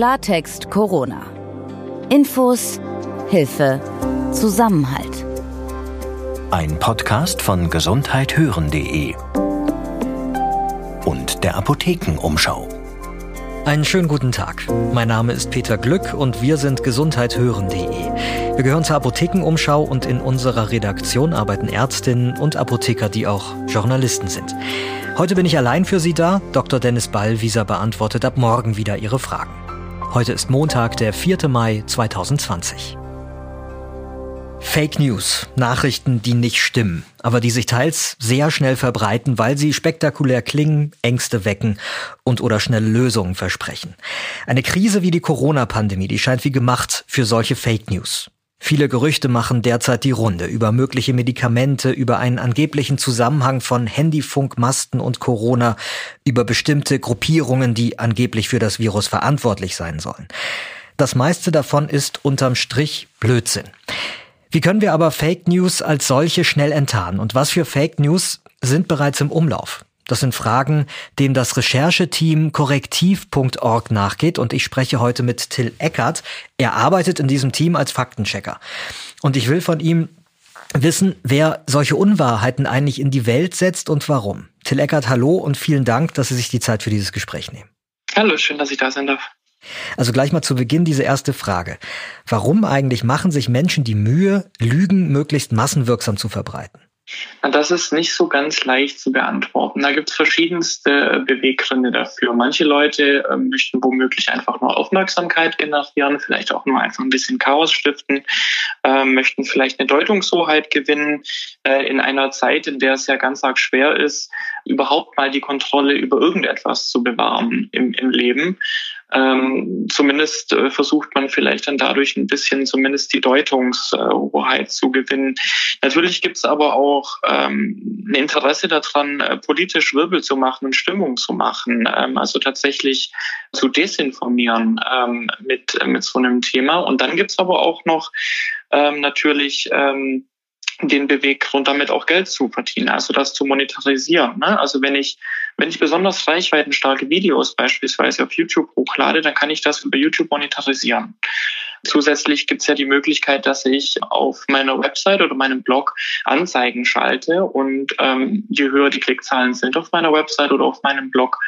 Klartext Corona. Infos, Hilfe, Zusammenhalt. Ein Podcast von gesundheithören.de und der Apothekenumschau. Einen schönen guten Tag. Mein Name ist Peter Glück und wir sind gesundheithören.de. Wir gehören zur Apothekenumschau und in unserer Redaktion arbeiten Ärztinnen und Apotheker, die auch Journalisten sind. Heute bin ich allein für Sie da. Dr. Dennis Ballwieser beantwortet ab morgen wieder Ihre Fragen. Heute ist Montag, der 4. Mai 2020. Fake News, Nachrichten, die nicht stimmen, aber die sich teils sehr schnell verbreiten, weil sie spektakulär klingen, Ängste wecken und oder schnelle Lösungen versprechen. Eine Krise wie die Corona-Pandemie, die scheint wie gemacht für solche Fake News. Viele Gerüchte machen derzeit die Runde über mögliche Medikamente, über einen angeblichen Zusammenhang von Handyfunkmasten und Corona, über bestimmte Gruppierungen, die angeblich für das Virus verantwortlich sein sollen. Das meiste davon ist unterm Strich Blödsinn. Wie können wir aber Fake News als solche schnell enttarnen? Und was für Fake News sind bereits im Umlauf? Das sind Fragen, denen das Rechercheteam korrektiv.org nachgeht und ich spreche heute mit Till Eckert. Er arbeitet in diesem Team als Faktenchecker. Und ich will von ihm wissen, wer solche Unwahrheiten eigentlich in die Welt setzt und warum. Till Eckert, hallo und vielen Dank, dass Sie sich die Zeit für dieses Gespräch nehmen. Hallo, schön, dass ich da sein darf. Also gleich mal zu Beginn diese erste Frage. Warum eigentlich machen sich Menschen die Mühe, Lügen möglichst massenwirksam zu verbreiten? Das ist nicht so ganz leicht zu beantworten. Da gibt es verschiedenste Beweggründe dafür. Manche Leute äh, möchten womöglich einfach nur Aufmerksamkeit generieren, vielleicht auch nur einfach ein bisschen Chaos stiften, äh, möchten vielleicht eine Deutungshoheit gewinnen äh, in einer Zeit, in der es ja ganz arg schwer ist, überhaupt mal die Kontrolle über irgendetwas zu bewahren im, im Leben. Ähm, zumindest äh, versucht man vielleicht dann dadurch ein bisschen zumindest die Deutungshoheit zu gewinnen. Natürlich gibt es aber auch ähm, ein Interesse daran, äh, politisch Wirbel zu machen und Stimmung zu machen, ähm, also tatsächlich zu desinformieren ähm, mit, äh, mit so einem Thema. Und dann gibt es aber auch noch ähm, natürlich ähm, den Beweggrund, damit auch Geld zu verdienen, also das zu monetarisieren. Ne? Also wenn ich, wenn ich besonders reichweitenstarke Videos beispielsweise auf YouTube hochlade, dann kann ich das über YouTube monetarisieren. Zusätzlich gibt es ja die Möglichkeit, dass ich auf meiner Website oder meinem Blog Anzeigen schalte und ähm, je höher die Klickzahlen sind auf meiner Website oder auf meinem Blog,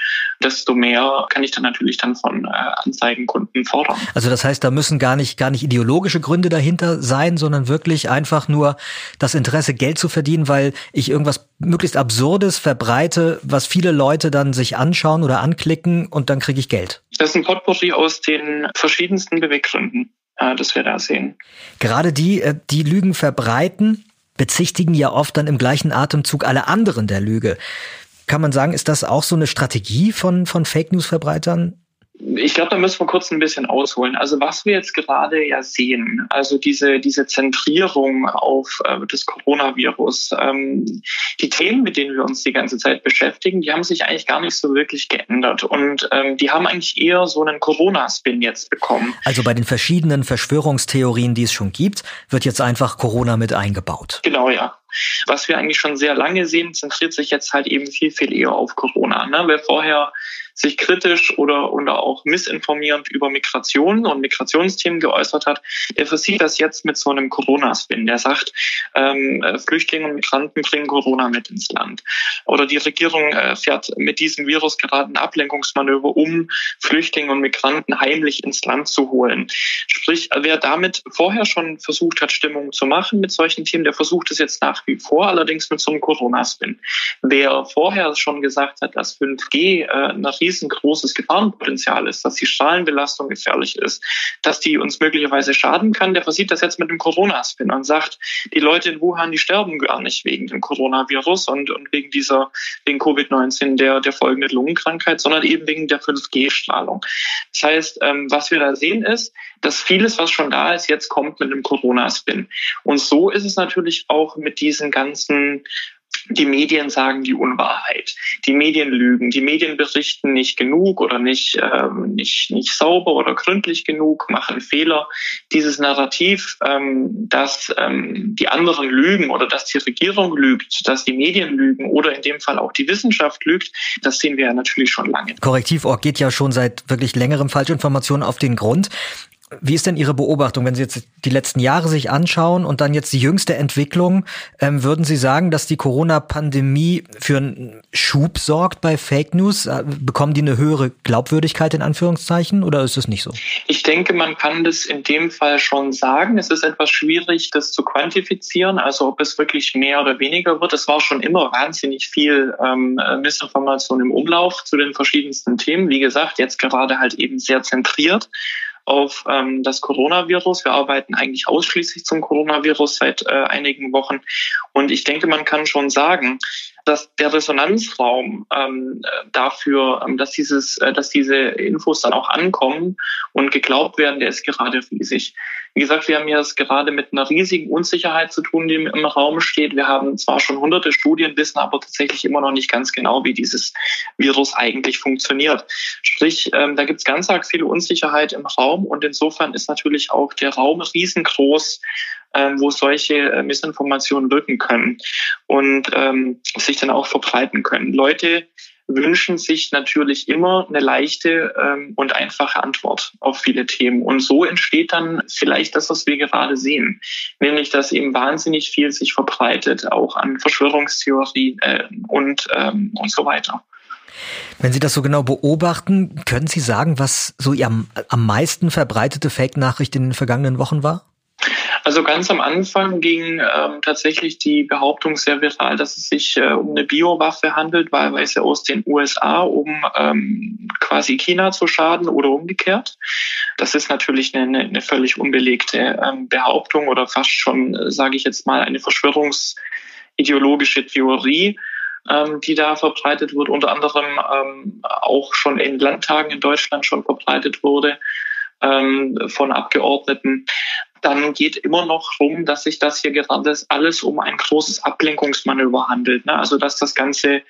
desto mehr kann ich dann natürlich dann von äh, Anzeigenkunden fordern. Also das heißt, da müssen gar nicht gar nicht ideologische Gründe dahinter sein, sondern wirklich einfach nur das Interesse, Geld zu verdienen, weil ich irgendwas möglichst Absurdes verbreite, was viele Leute dann sich anschauen oder anklicken und dann kriege ich Geld. Das ist ein Potpourri aus den verschiedensten Beweggründen, äh, das wir da sehen. Gerade die, äh, die Lügen verbreiten, bezichtigen ja oft dann im gleichen Atemzug alle anderen der Lüge. Kann man sagen, ist das auch so eine Strategie von, von Fake News-Verbreitern? Ich glaube, da müssen wir kurz ein bisschen ausholen. Also was wir jetzt gerade ja sehen, also diese, diese Zentrierung auf äh, das Coronavirus, ähm, die Themen, mit denen wir uns die ganze Zeit beschäftigen, die haben sich eigentlich gar nicht so wirklich geändert. Und ähm, die haben eigentlich eher so einen Corona-Spin jetzt bekommen. Also bei den verschiedenen Verschwörungstheorien, die es schon gibt, wird jetzt einfach Corona mit eingebaut. Genau, ja. Was wir eigentlich schon sehr lange sehen, zentriert sich jetzt halt eben viel, viel eher auf Corona. Ne? Wer vorher sich kritisch oder, oder auch missinformierend über Migration und Migrationsthemen geäußert hat, der versieht das jetzt mit so einem Corona-Spin. Der sagt, ähm, Flüchtlinge und Migranten bringen Corona mit ins Land. Oder die Regierung äh, fährt mit diesem Virus gerade ein Ablenkungsmanöver, um Flüchtlinge und Migranten heimlich ins Land zu holen. Sprich, wer damit vorher schon versucht hat, Stimmung zu machen mit solchen Themen, der versucht es jetzt nach wie vor, allerdings mit so einem Corona-Spin. Wer vorher schon gesagt hat, dass 5G äh, riesengroßes Gefahrenpotenzial ist, dass die Strahlenbelastung gefährlich ist, dass die uns möglicherweise schaden kann, der versieht das jetzt mit dem Corona-Spin und sagt, die Leute in Wuhan, die sterben gar nicht wegen dem Coronavirus und, und wegen dieser, wegen Covid-19 der, der folgenden Lungenkrankheit, sondern eben wegen der 5G-Strahlung. Das heißt, ähm, was wir da sehen ist, dass vieles, was schon da ist, jetzt kommt mit dem Corona-Spin. Und so ist es natürlich auch mit diesen ganzen die Medien sagen die Unwahrheit, die Medien lügen, die Medien berichten nicht genug oder nicht, ähm, nicht, nicht sauber oder gründlich genug, machen Fehler. Dieses Narrativ, ähm, dass ähm, die anderen lügen oder dass die Regierung lügt, dass die Medien lügen oder in dem Fall auch die Wissenschaft lügt, das sehen wir ja natürlich schon lange. Korrektiv.org geht ja schon seit wirklich längerem Falschinformationen auf den Grund. Wie ist denn Ihre Beobachtung, wenn Sie jetzt die letzten Jahre sich anschauen und dann jetzt die jüngste Entwicklung? Ähm, würden Sie sagen, dass die Corona-Pandemie für einen Schub sorgt bei Fake News? Äh, bekommen die eine höhere Glaubwürdigkeit in Anführungszeichen oder ist es nicht so? Ich denke, man kann das in dem Fall schon sagen. Es ist etwas schwierig, das zu quantifizieren, also ob es wirklich mehr oder weniger wird. Es war schon immer wahnsinnig viel ähm, Missinformation im Umlauf zu den verschiedensten Themen. Wie gesagt, jetzt gerade halt eben sehr zentriert auf ähm, das Coronavirus. Wir arbeiten eigentlich ausschließlich zum Coronavirus seit äh, einigen Wochen. Und ich denke, man kann schon sagen, dass der Resonanzraum ähm, dafür, ähm, dass dieses, äh, dass diese Infos dann auch ankommen und geglaubt werden, der ist gerade riesig. Wie gesagt, wir haben ja es gerade mit einer riesigen Unsicherheit zu tun, die im Raum steht. Wir haben zwar schon hunderte Studien, wissen aber tatsächlich immer noch nicht ganz genau, wie dieses Virus eigentlich funktioniert. Sprich, ähm, da gibt es ganz arg viel Unsicherheit im Raum und insofern ist natürlich auch der Raum riesengroß, wo solche äh, Missinformationen wirken können und ähm, sich dann auch verbreiten können. Leute wünschen sich natürlich immer eine leichte ähm, und einfache Antwort auf viele Themen. Und so entsteht dann vielleicht das, was wir gerade sehen, nämlich dass eben wahnsinnig viel sich verbreitet, auch an Verschwörungstheorien äh, und, ähm, und so weiter. Wenn Sie das so genau beobachten, können Sie sagen, was so Ihr am meisten verbreitete Fake-Nachricht in den vergangenen Wochen war? Also ganz am Anfang ging ähm, tatsächlich die Behauptung sehr viral, dass es sich äh, um eine Biowaffe handelt, wahlweise aus den USA, um ähm, quasi China zu schaden oder umgekehrt. Das ist natürlich eine, eine völlig unbelegte ähm, Behauptung oder fast schon, äh, sage ich jetzt mal, eine verschwörungsideologische Theorie ähm, die da verbreitet wird, unter anderem ähm, auch schon in Landtagen in Deutschland schon verbreitet wurde ähm, von Abgeordneten dann geht immer noch rum, dass sich das hier gerade alles um ein großes Ablenkungsmanöver handelt. Ne? Also dass das ganze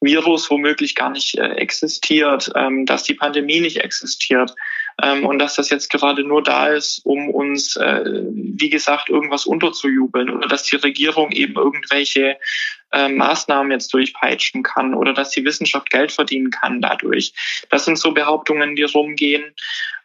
Virus womöglich gar nicht äh, existiert, ähm, dass die Pandemie nicht existiert ähm, und dass das jetzt gerade nur da ist, um uns, äh, wie gesagt, irgendwas unterzujubeln oder dass die Regierung eben irgendwelche äh, Maßnahmen jetzt durchpeitschen kann oder dass die Wissenschaft Geld verdienen kann dadurch. Das sind so Behauptungen, die rumgehen.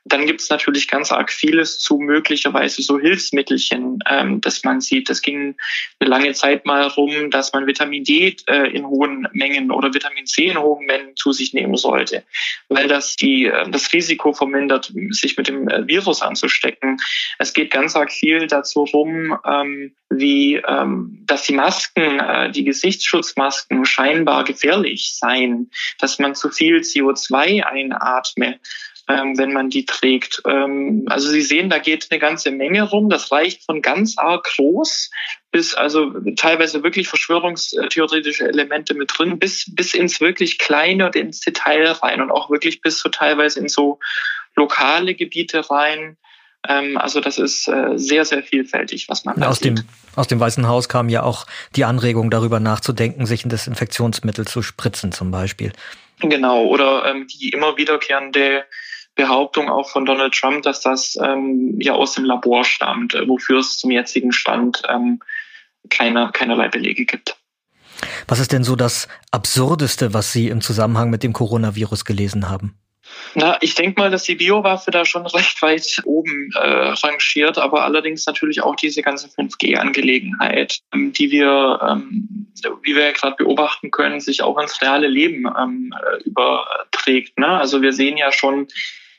Dann gibt es natürlich ganz arg vieles zu möglicherweise so Hilfsmittelchen, ähm, dass man sieht. Es ging eine lange Zeit mal rum, dass man Vitamin D äh, in hohen Mengen oder Vitamin C in hohen Mengen zu sich nehmen sollte, weil das die, äh, das Risiko vermindert, sich mit dem äh, Virus anzustecken. Es geht ganz arg viel dazu rum, ähm, wie ähm, dass die Masken, äh, die Gesichtsschutzmasken scheinbar gefährlich seien, dass man zu viel CO2 einatme ähm, wenn man die trägt. Ähm, also Sie sehen, da geht eine ganze Menge rum. Das reicht von ganz arg groß bis also teilweise wirklich verschwörungstheoretische Elemente mit drin, bis, bis ins wirklich Kleine und ins Detail rein und auch wirklich bis so teilweise in so lokale Gebiete rein. Ähm, also das ist äh, sehr, sehr vielfältig, was man aus sieht. dem Aus dem Weißen Haus kam ja auch die Anregung, darüber nachzudenken, sich ein Desinfektionsmittel zu spritzen zum Beispiel. Genau, oder ähm, die immer wiederkehrende Behauptung auch von Donald Trump, dass das ähm, ja aus dem Labor stammt, äh, wofür es zum jetzigen Stand ähm, keine, keinerlei Belege gibt. Was ist denn so das Absurdeste, was Sie im Zusammenhang mit dem Coronavirus gelesen haben? Na, ich denke mal, dass die Biowaffe da schon recht weit oben äh, rangiert, aber allerdings natürlich auch diese ganze 5G-Angelegenheit, ähm, die wir, ähm, wie wir ja gerade beobachten können, sich auch ins reale Leben ähm, äh, überträgt. Ne? Also wir sehen ja schon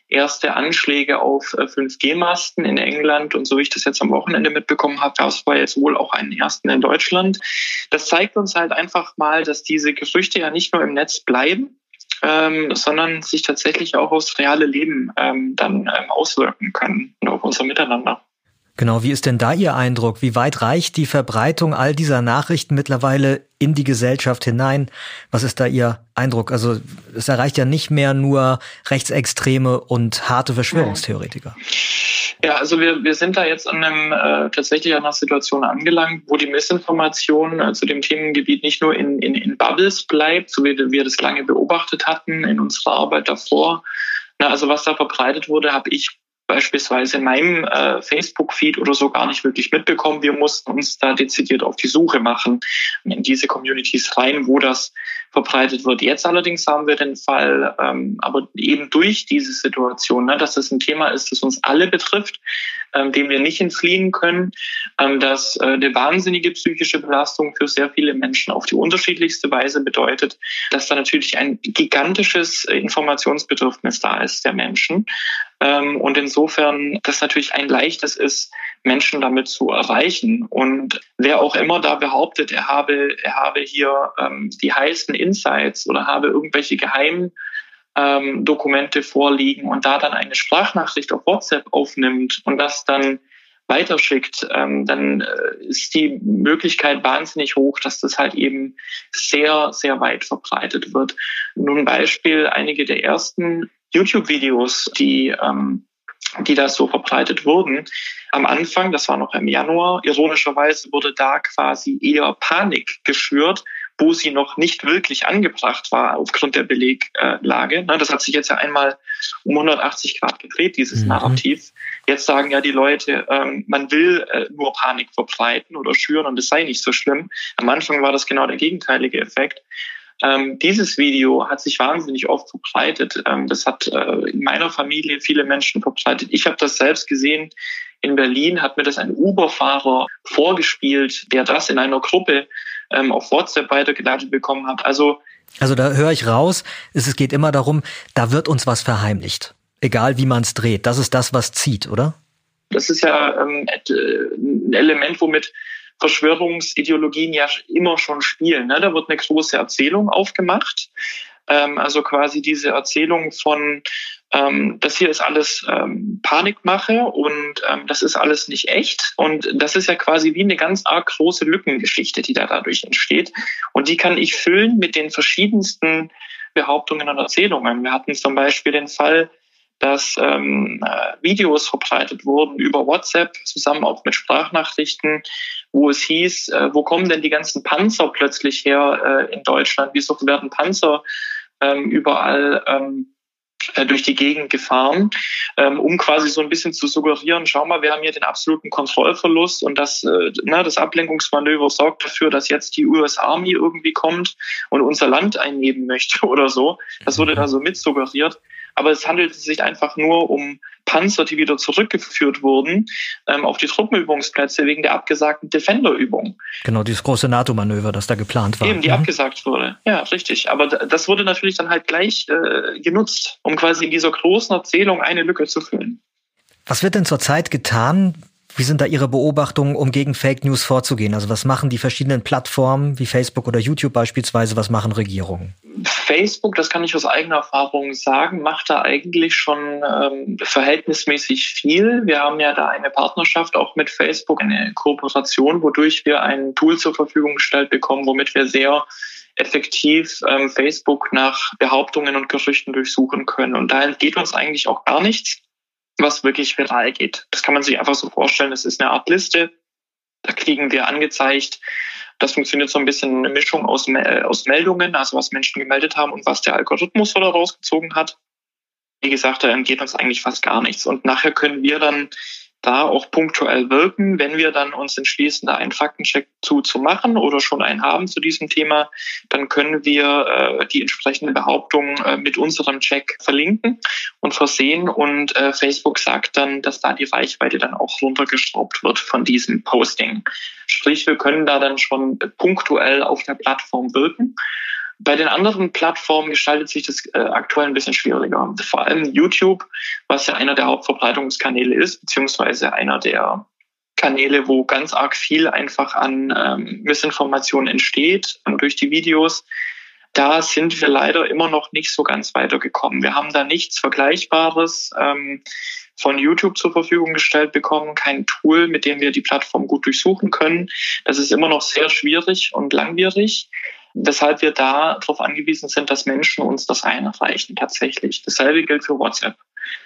erste Anschläge auf 5G-Masten äh, in England und so wie ich das jetzt am Wochenende mitbekommen habe, es war jetzt wohl auch einen ersten in Deutschland. Das zeigt uns halt einfach mal, dass diese Gerüchte ja nicht nur im Netz bleiben, ähm, sondern sich tatsächlich auch aufs reale Leben ähm, dann ähm, auswirken können und auf unser Miteinander. Genau, wie ist denn da Ihr Eindruck? Wie weit reicht die Verbreitung all dieser Nachrichten mittlerweile in die Gesellschaft hinein? Was ist da Ihr Eindruck? Also es erreicht ja nicht mehr nur Rechtsextreme und harte Verschwörungstheoretiker. Ja, also wir, wir sind da jetzt an einem äh, tatsächlich an einer Situation angelangt, wo die Missinformation äh, zu dem Themengebiet nicht nur in, in, in Bubbles bleibt, so wie wir das lange beobachtet hatten in unserer Arbeit davor. Na, also was da verbreitet wurde, habe ich beispielsweise in meinem äh, Facebook-Feed oder so gar nicht wirklich mitbekommen. Wir mussten uns da dezidiert auf die Suche machen in diese Communities rein, wo das verbreitet wird. Jetzt allerdings haben wir den Fall, ähm, aber eben durch diese Situation, ne, dass das ein Thema ist, das uns alle betrifft, ähm, dem wir nicht entfliehen können, ähm, dass äh, eine wahnsinnige psychische Belastung für sehr viele Menschen auf die unterschiedlichste Weise bedeutet, dass da natürlich ein gigantisches Informationsbedürfnis da ist der Menschen. Ähm, und insofern das natürlich ein leichtes ist, Menschen damit zu erreichen. Und wer auch immer da behauptet, er habe, er habe hier ähm, die heißen Insights oder habe irgendwelche geheimen ähm, Dokumente vorliegen und da dann eine Sprachnachricht auf WhatsApp aufnimmt und das dann weiterschickt, ähm, dann äh, ist die Möglichkeit wahnsinnig hoch, dass das halt eben sehr, sehr weit verbreitet wird. Nun Beispiel, einige der ersten YouTube-Videos, die ähm, die da so verbreitet wurden. Am Anfang, das war noch im Januar, ironischerweise wurde da quasi eher Panik geschürt, wo sie noch nicht wirklich angebracht war aufgrund der Beleglage. Das hat sich jetzt ja einmal um 180 Grad gedreht, dieses mhm. Narrativ. Jetzt sagen ja die Leute, ähm, man will äh, nur Panik verbreiten oder schüren und es sei nicht so schlimm. Am Anfang war das genau der gegenteilige Effekt. Ähm, dieses Video hat sich wahnsinnig oft verbreitet. Ähm, das hat äh, in meiner Familie viele Menschen verbreitet. Ich habe das selbst gesehen. In Berlin hat mir das ein Uber-Fahrer vorgespielt, der das in einer Gruppe ähm, auf WhatsApp weitergeleitet bekommen hat. Also also da höre ich raus, es geht immer darum, da wird uns was verheimlicht. Egal wie man es dreht. Das ist das, was zieht, oder? Das ist ja ähm, ein Element, womit Verschwörungsideologien ja immer schon spielen. Ne? Da wird eine große Erzählung aufgemacht. Ähm, also quasi diese Erzählung von ähm, das hier ist alles ähm, Panikmache und ähm, das ist alles nicht echt. Und das ist ja quasi wie eine ganz arg große Lückengeschichte, die da dadurch entsteht. Und die kann ich füllen mit den verschiedensten Behauptungen und Erzählungen. Wir hatten zum Beispiel den Fall, dass ähm, äh, Videos verbreitet wurden über WhatsApp, zusammen auch mit Sprachnachrichten, wo es hieß, äh, wo kommen denn die ganzen Panzer plötzlich her äh, in Deutschland? Wieso werden Panzer ähm, überall ähm, äh, durch die Gegend gefahren, ähm, um quasi so ein bisschen zu suggerieren, schau mal, wir haben hier den absoluten Kontrollverlust und das, äh, na, das Ablenkungsmanöver sorgt dafür, dass jetzt die US Army irgendwie kommt und unser Land einnehmen möchte oder so. Das wurde da so mit suggeriert aber es handelt sich einfach nur um Panzer, die wieder zurückgeführt wurden ähm, auf die Truppenübungsplätze wegen der abgesagten Defender-Übung. Genau, dieses große NATO-Manöver, das da geplant war. Eben, die mhm. abgesagt wurde. Ja, richtig. Aber das wurde natürlich dann halt gleich äh, genutzt, um quasi in dieser großen Erzählung eine Lücke zu füllen. Was wird denn zurzeit getan, wie sind da Ihre Beobachtungen, um gegen Fake News vorzugehen? Also was machen die verschiedenen Plattformen wie Facebook oder YouTube beispielsweise? Was machen Regierungen? Facebook, das kann ich aus eigener Erfahrung sagen, macht da eigentlich schon ähm, verhältnismäßig viel. Wir haben ja da eine Partnerschaft auch mit Facebook, eine Kooperation, wodurch wir ein Tool zur Verfügung gestellt bekommen, womit wir sehr effektiv ähm, Facebook nach Behauptungen und Gerüchten durchsuchen können. Und da entgeht uns eigentlich auch gar nichts was wirklich viral geht. Das kann man sich einfach so vorstellen. Das ist eine Art Liste. Da kriegen wir angezeigt. Das funktioniert so ein bisschen eine Mischung aus, aus Meldungen, also was Menschen gemeldet haben und was der Algorithmus so da rausgezogen hat. Wie gesagt, da entgeht uns eigentlich fast gar nichts. Und nachher können wir dann da auch punktuell wirken. Wenn wir dann uns entschließen, da einen Faktencheck zu, zu machen oder schon einen haben zu diesem Thema, dann können wir äh, die entsprechende Behauptung äh, mit unserem Check verlinken und versehen. Und äh, Facebook sagt dann, dass da die Reichweite dann auch runtergeschraubt wird von diesem Posting. Sprich, wir können da dann schon punktuell auf der Plattform wirken. Bei den anderen Plattformen gestaltet sich das äh, aktuell ein bisschen schwieriger. Vor allem YouTube, was ja einer der Hauptverbreitungskanäle ist, beziehungsweise einer der Kanäle, wo ganz arg viel einfach an ähm, Missinformation entsteht durch die Videos. da sind wir leider immer noch nicht so ganz weitergekommen. Wir haben da nichts Vergleichbares ähm, von YouTube zur Verfügung gestellt bekommen, kein Tool, mit dem wir die Plattform gut durchsuchen können. Das ist immer noch sehr schwierig und langwierig, weshalb wir da darauf angewiesen sind, dass Menschen uns das einreichen tatsächlich. Dasselbe gilt für WhatsApp.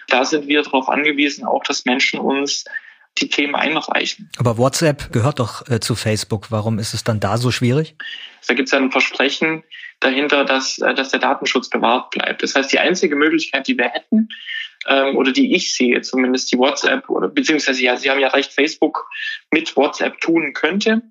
Da sind wir darauf angewiesen, auch dass Menschen uns die Themen einreichen. Aber WhatsApp gehört doch äh, zu Facebook. Warum ist es dann da so schwierig? Da gibt es ja ein Versprechen dahinter, dass, äh, dass der Datenschutz bewahrt bleibt. Das heißt, die einzige Möglichkeit, die wir hätten, ähm, oder die ich sehe, zumindest die WhatsApp, oder beziehungsweise ja, Sie haben ja recht, Facebook mit WhatsApp tun könnte,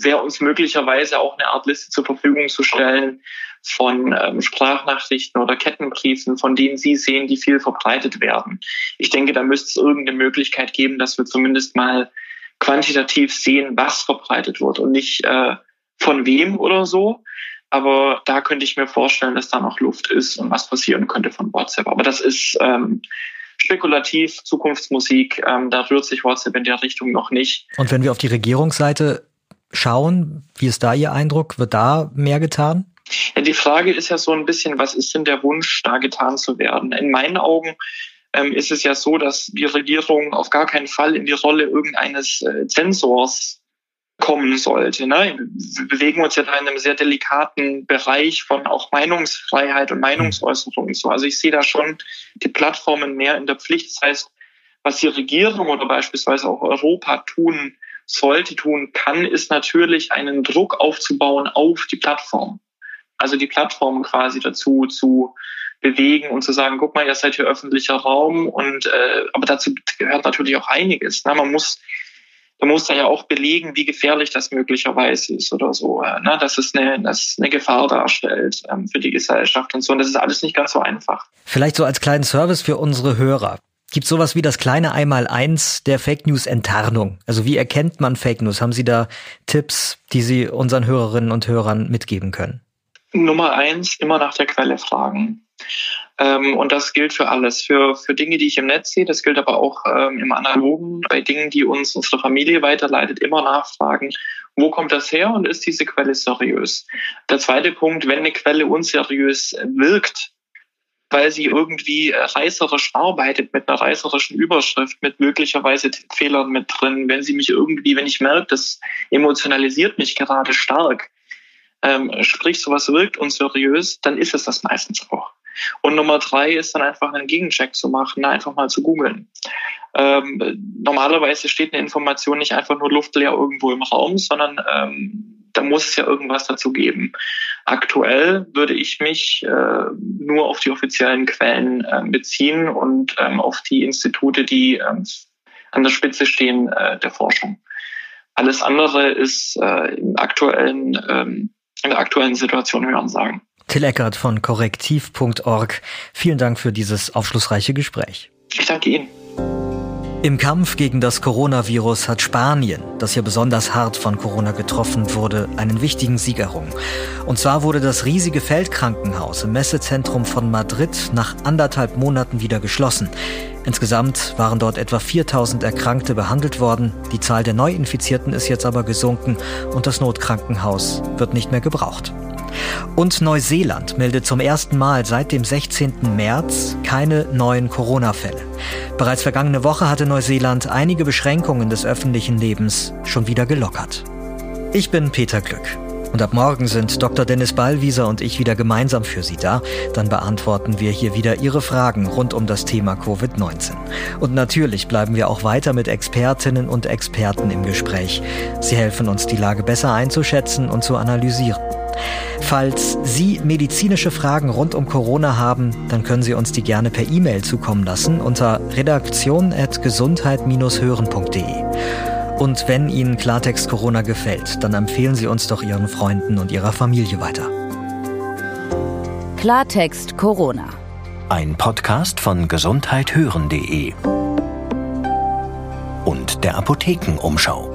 wäre uns möglicherweise auch eine Art Liste zur Verfügung zu stellen von ähm, Sprachnachrichten oder Kettenbriefen, von denen Sie sehen, die viel verbreitet werden. Ich denke, da müsste es irgendeine Möglichkeit geben, dass wir zumindest mal quantitativ sehen, was verbreitet wird und nicht äh, von wem oder so. Aber da könnte ich mir vorstellen, dass da noch Luft ist und was passieren könnte von WhatsApp. Aber das ist ähm, spekulativ, Zukunftsmusik. Ähm, da rührt sich WhatsApp in der Richtung noch nicht. Und wenn wir auf die Regierungsseite schauen, wie ist da Ihr Eindruck? Wird da mehr getan? Ja, die Frage ist ja so ein bisschen, was ist denn der Wunsch, da getan zu werden? In meinen Augen ähm, ist es ja so, dass die Regierung auf gar keinen Fall in die Rolle irgendeines äh, Zensors kommen sollte. Ne? Wir bewegen uns ja da in einem sehr delikaten Bereich von auch Meinungsfreiheit und Meinungsäußerung und so. Also ich sehe da schon die Plattformen mehr in der Pflicht. Das heißt, was die Regierung oder beispielsweise auch Europa tun sollte, tun kann, ist natürlich einen Druck aufzubauen auf die Plattform. Also die Plattform quasi dazu zu bewegen und zu sagen, guck mal, ihr seid hier öffentlicher Raum und äh, aber dazu gehört natürlich auch einiges. Ne? Man muss man muss da ja auch belegen, wie gefährlich das möglicherweise ist oder so, äh, ne? dass es eine, dass eine Gefahr darstellt ähm, für die Gesellschaft und so. Und das ist alles nicht ganz so einfach. Vielleicht so als kleinen Service für unsere Hörer. Gibt sowas wie das kleine Einmaleins der Fake News Enttarnung? Also wie erkennt man Fake News? Haben Sie da Tipps, die Sie unseren Hörerinnen und Hörern mitgeben können? Nummer eins, immer nach der Quelle fragen. Ähm, und das gilt für alles. Für, für Dinge, die ich im Netz sehe, das gilt aber auch ähm, im Analogen. Bei Dingen, die uns unsere Familie weiterleitet, immer nachfragen, wo kommt das her und ist diese Quelle seriös? Der zweite Punkt, wenn eine Quelle unseriös wirkt, weil sie irgendwie reißerisch arbeitet mit einer reißerischen Überschrift, mit möglicherweise Fehlern mit drin. Wenn sie mich irgendwie, wenn ich merke, das emotionalisiert mich gerade stark, ähm, sprich sowas wirkt unseriös, dann ist es das meistens auch. Und Nummer drei ist dann einfach einen Gegencheck zu machen, einfach mal zu googeln. Ähm, normalerweise steht eine Information nicht einfach nur luftleer irgendwo im Raum, sondern ähm, da muss es ja irgendwas dazu geben. Aktuell würde ich mich äh, nur auf die offiziellen Quellen äh, beziehen und ähm, auf die Institute, die ähm, an der Spitze stehen äh, der Forschung. Alles andere ist äh, im aktuellen, ähm, in der aktuellen Situation hören sagen. Till Eckert von korrektiv.org. Vielen Dank für dieses aufschlussreiche Gespräch. Ich danke Ihnen. Im Kampf gegen das Coronavirus hat Spanien, das hier besonders hart von Corona getroffen wurde, einen wichtigen Sieg errungen. Und zwar wurde das riesige Feldkrankenhaus im Messezentrum von Madrid nach anderthalb Monaten wieder geschlossen. Insgesamt waren dort etwa 4000 Erkrankte behandelt worden. Die Zahl der Neuinfizierten ist jetzt aber gesunken und das Notkrankenhaus wird nicht mehr gebraucht. Und Neuseeland meldet zum ersten Mal seit dem 16. März keine neuen Corona-Fälle. Bereits vergangene Woche hatte Neuseeland einige Beschränkungen des öffentlichen Lebens schon wieder gelockert. Ich bin Peter Glück. Und ab morgen sind Dr. Dennis Ballwieser und ich wieder gemeinsam für Sie da. Dann beantworten wir hier wieder Ihre Fragen rund um das Thema Covid-19. Und natürlich bleiben wir auch weiter mit Expertinnen und Experten im Gespräch. Sie helfen uns, die Lage besser einzuschätzen und zu analysieren. Falls Sie medizinische Fragen rund um Corona haben, dann können Sie uns die gerne per E-Mail zukommen lassen unter redaktion.gesundheit-hören.de. Und wenn Ihnen Klartext Corona gefällt, dann empfehlen Sie uns doch Ihren Freunden und Ihrer Familie weiter. Klartext Corona. Ein Podcast von gesundheithören.de und der Apothekenumschau.